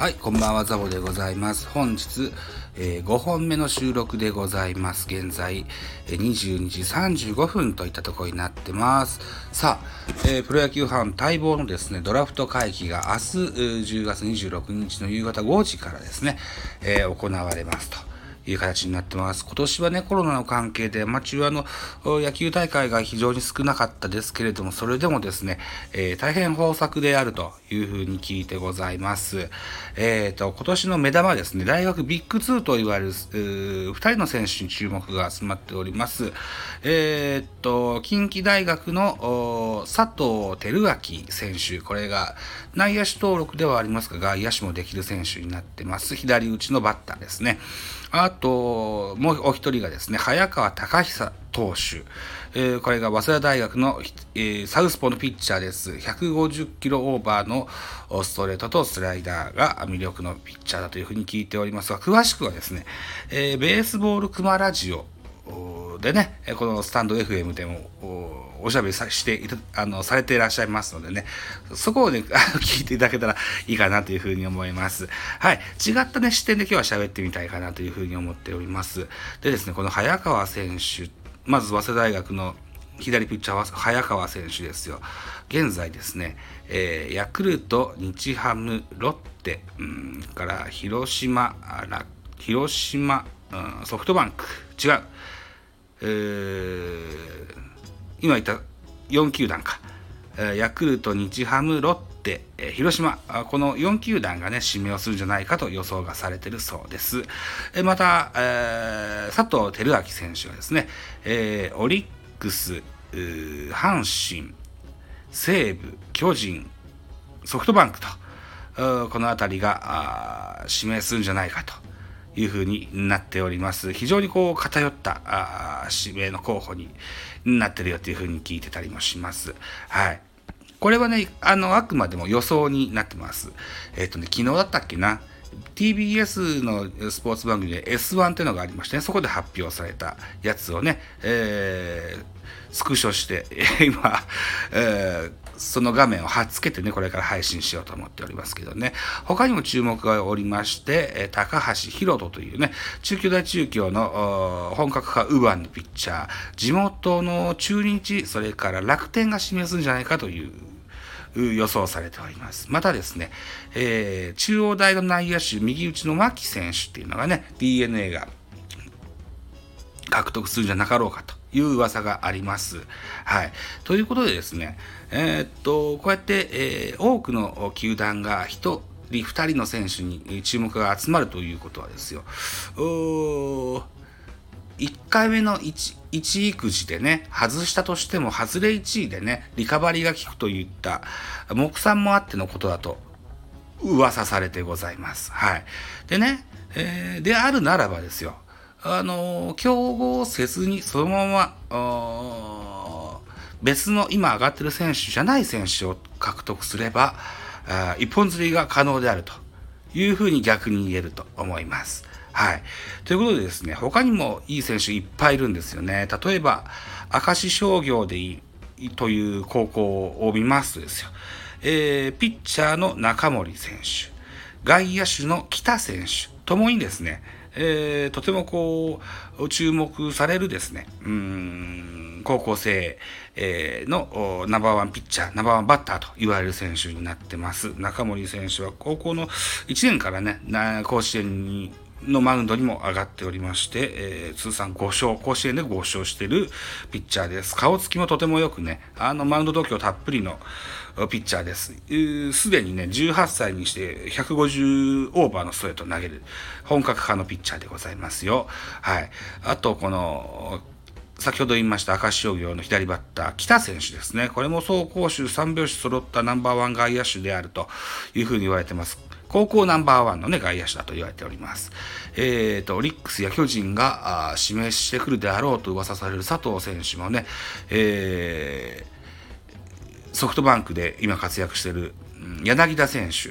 はい、こんばんは、ザボでございます。本日、えー、5本目の収録でございます。現在、えー、22時35分といったところになってます。さあ、えー、プロ野球ファン待望のですね、ドラフト会議が明日、10月26日の夕方5時からですね、えー、行われますと。いう形になってます。今年はね、コロナの関係で、アマチュアの野球大会が非常に少なかったですけれども、それでもですね、えー、大変豊作であるというふうに聞いてございます。えっ、ー、と、今年の目玉はですね、大学ビッグ2と言われる、2人の選手に注目が集まっております。えっ、ー、と、近畿大学の佐藤輝明選手、これが内野手登録ではありますが、外野手もできる選手になってます。左打ちのバッターですね。あと、もうお一人がですね、早川隆久投手。えー、これが早稲田大学の、えー、サウスポーのピッチャーです。150キロオーバーのストレートとスライダーが魅力のピッチャーだというふうに聞いておりますが、詳しくはですね、えー、ベースボールクマラジオでね、このスタンド FM でもおしゃべりさしていたあのされていらっしゃいますのでね、そこをね、聞いていただけたらいいかなというふうに思います。はい。違ったね、視点で今日は喋ってみたいかなというふうに思っております。でですね、この早川選手、まず早稲田大学の左ピッチャーは早川選手ですよ。現在ですね、えー、ヤクルト、日ハム、ロッテ、うん、から広島、広島、うん、ソフトバンク、違う。えー、今言った4球団か、ヤクルト、日ハム、ロッテ、広島、この4球団がね、指名をするんじゃないかと予想がされているそうです。また、佐藤輝明選手はですね、オリックス、阪神、西武、巨人、ソフトバンクと、この辺りが指名するんじゃないかと。いうふうになっております。非常にこう偏ったあ指名の候補になってるよというふうに聞いてたりもします。はい。これはね、あの、あくまでも予想になってます。えっ、ー、とね、昨日だったっけな？TBS のスポーツ番組で S1 っていうのがありましてね、そこで発表されたやつをね、えー、スクショして、今、えー、その画面を貼っつけてね、これから配信しようと思っておりますけどね。他にも注目がおりまして、高橋宏斗というね、中京大中京の本格派ウーバンのピッチャー、地元の中日、それから楽天が示すんじゃないかという予想されております。またですね、えー、中央大の内野手、右打ちの牧選手っていうのがね、DNA が獲得するんじゃなかろうかという噂があります。はい。ということでですね、えー、っと、こうやって、えー、多くの球団が1人、2人の選手に注目が集まるということはですよ、1回目の 1, 1育児でね、外したとしても、外れ1位でね、リカバリーが効くといった目算もあってのことだと噂されてございます。はい。でね、えー、であるならばですよ、あの、競合せずにそのまま、別の今上がってる選手じゃない選手を獲得すれば、一本釣りが可能であるというふうに逆に言えると思います。はい。ということでですね、他にもいい選手いっぱいいるんですよね。例えば、明石商業でいいという高校を見ますとですよ、えー、ピッチャーの中森選手、外野手の北選手ともにですね、えー、とてもこう、注目されるですね、うん、高校生、えー、のナンバーワンピッチャー、ナンバーワンバッターと言われる選手になってます。中森選手は高校の1年からね、甲子園にのマウンドにも上がっておりまして、えー、通算5勝、甲子園で5勝しているピッチャーです。顔つきもとてもよくね、あのマウンド度胸たっぷりのピッチャーです。すでにね、18歳にして150オーバーのストレートを投げる本格派のピッチャーでございますよ。はい。あと、この、先ほど言いました明石商業の左バッター、北選手ですね。これも走攻守3拍子揃ったナンバーワン外野手であるというふうに言われてます。高校ナンバーワンのね、外野手だと言われております。えっ、ー、と、オリックスや巨人が指名してくるであろうと噂される佐藤選手もね、えー、ソフトバンクで今活躍してる柳田選手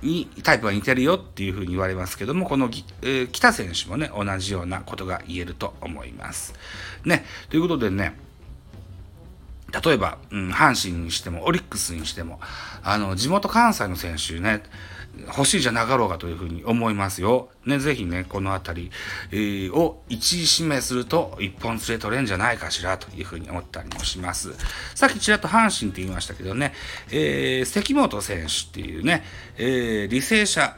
にタイプが似てるよっていうふうに言われますけども、この、えー、北選手もね、同じようなことが言えると思います。ね、ということでね、例えば、うん、阪神にしても、オリックスにしても、あの、地元関西の選手ね、欲しいじゃなかろうかというふうに思いますよ。ね、ぜひね、このあたり、えー、を一位指名すると一本連れ取れんじゃないかしらというふうに思ったりもします。さっきちらっと阪神って言いましたけどね、えー、関本選手っていうね、えー、履正社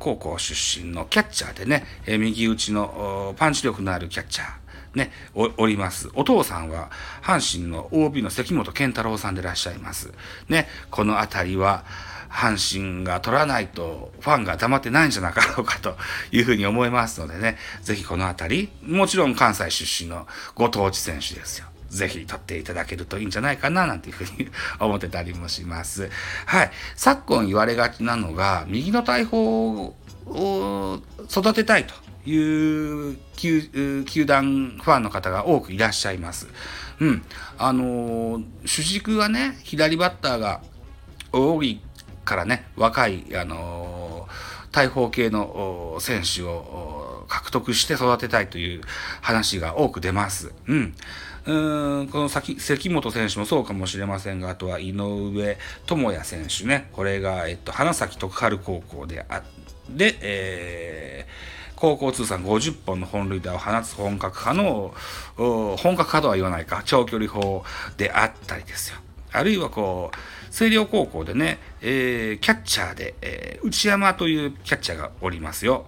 高校出身のキャッチャーでね、えー、右打ちのパンチ力のあるキャッチャー。ね、おります。お父さんは、阪神の OB の関本健太郎さんでいらっしゃいます。ね、このあたりは、阪神が取らないとファンが黙ってないんじゃなかろうかというふうに思いますのでね、ぜひこのあたり、もちろん関西出身のご当地選手ですよ。ぜひ取っていただけるといいんじゃないかな、なんていうふうに思ってたりもします。はい。昨今言われがちなのが、右の大砲を育てたいという球団ファンの方が多くいらっしゃいます。うん。あのー、主軸はね、左バッターが多いからね、若い、あのー、大砲系の選手を獲得して育てたいという話が多く出ます。うん。うんこの先関本選手もそうかもしれませんが、あとは井上智也選手ね、これが、えっと、花咲徳栄高校であで、えー高校通算50本の本塁打を放つ本格派の、本格派とは言わないか、長距離砲であったりですよ。あるいはこう、星稜高校でね、えー、キャッチャーで、えー、内山というキャッチャーがおりますよ。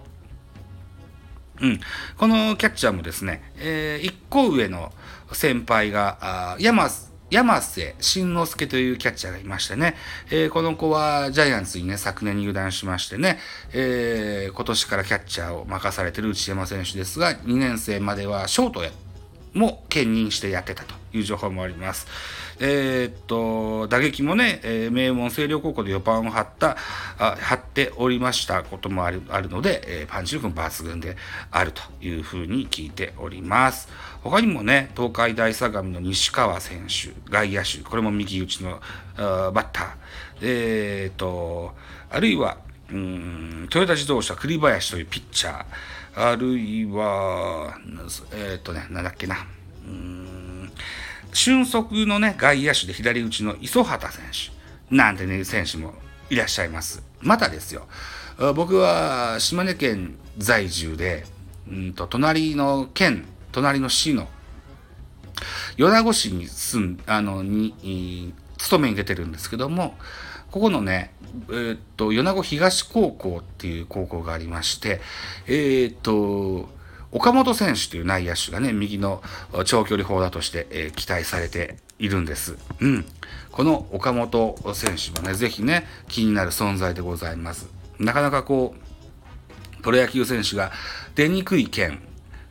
うん。このキャッチャーもですね、えー、一個上の先輩が、あ山山瀬慎之介というキャッチャーがいましてね、えー、この子はジャイアンツにね、昨年入団しましてね、えー、今年からキャッチャーを任されてる内山選手ですが、2年生まではショートも兼任してやってたという情報もあります。えー、っと、打撃もね、えー、名門星稜高校で4番を張った、あ張っておりましたこともあるあるので、えー、パンチ力も抜群であるというふうに聞いております。他にもね、東海大相模の西川選手、外野手、これも右打ちのバッター。えー、っと、あるいは、うん、トヨタ自動車栗林というピッチャー、あるいは、えー、っとね、なんだっけな、うん俊足のね、外野手で左打ちの磯畑選手、なんてね、選手もいらっしゃいます。またですよ、僕は島根県在住で、うんと、隣の県、隣の市の、米子市に住ん、あの、に、勤めに出てるんですけども、ここのね、えー、っと、米子東高校っていう高校がありまして、えー、っと、岡本選手という内野手がね、右の長距離砲だとして、えー、期待されているんです。うん。この岡本選手もね、ぜひね、気になる存在でございます。なかなかこう、プロ野球選手が出にくい県、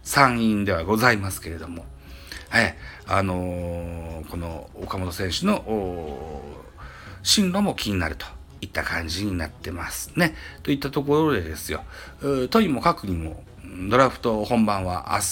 参院ではございますけれども、はい、あのー、この岡本選手の進路も気になるといった感じになってますね。といったところでですよ、とにもかくにも、ドラフト本番は明日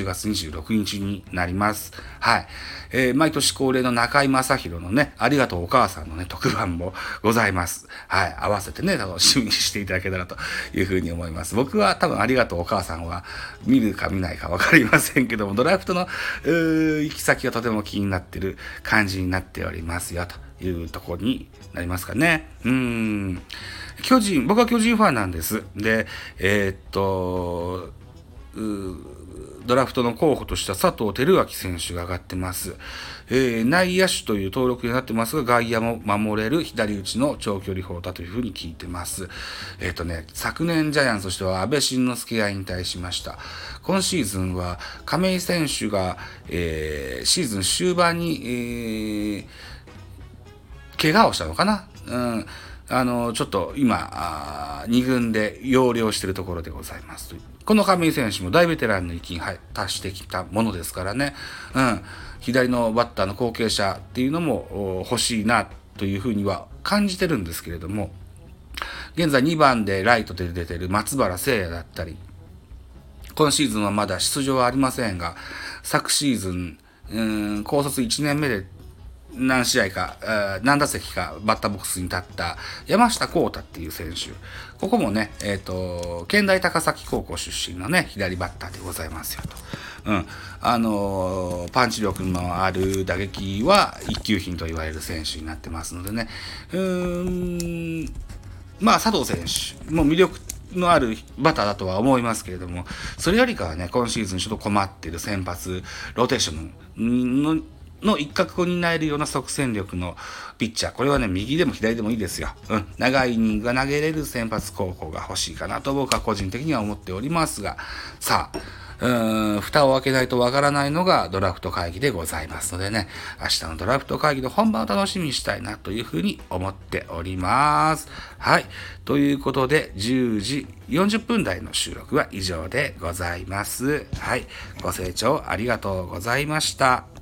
10月26日になります。はい。えー、毎年恒例の中居正広のね、ありがとうお母さんのね、特番もございます。はい。合わせてね、楽しみにしていただけたらというふうに思います。僕は多分ありがとうお母さんは見るか見ないかわかりませんけども、ドラフトの、行き先がとても気になってる感じになっておりますよ、というところになりますかね。うーん。巨人、僕は巨人ファンなんです。で、えー、っと、ドラフトの候補とした佐藤輝明選手が上がってます。えー、内野手という登録になってますが、外野も守れる左打ちの長距離砲だというふうに聞いてます。えっ、ー、とね、昨年ジャイアンツとしては安倍晋之助が引退しました。今シーズンは亀井選手が、えー、シーズン終盤に、えー、怪我をしたのかな？うん。あの、ちょっと今、2軍で要領してるところでございます。この亀井選手も大ベテランの域に達してきたものですからね。うん。左のバッターの後継者っていうのも欲しいなというふうには感じてるんですけれども、現在2番でライトで出てる松原聖也だったり、今シーズンはまだ出場はありませんが、昨シーズン、うん、高卒1年目で何試合か、何打席かバッターボックスに立った山下幸太っていう選手。ここもね、えっ、ー、と、県大高崎高校出身のね、左バッターでございますよと。うん。あのー、パンチ力のある打撃は一級品と言われる選手になってますのでね。うーん、まあ、佐藤選手も魅力のあるバターだとは思いますけれども、それよりかはね、今シーズンちょっと困っている先発、ローテーションのの一角を担えるような即戦力のピッチャー。これはね、右でも左でもいいですよ。うん。長いイニングが投げれる先発候補が欲しいかなと僕は個人的には思っておりますが、さあ、うーん、蓋を開けないとわからないのがドラフト会議でございますのでね、明日のドラフト会議の本番を楽しみにしたいなというふうに思っております。はい。ということで、10時40分台の収録は以上でございます。はい。ご清聴ありがとうございました。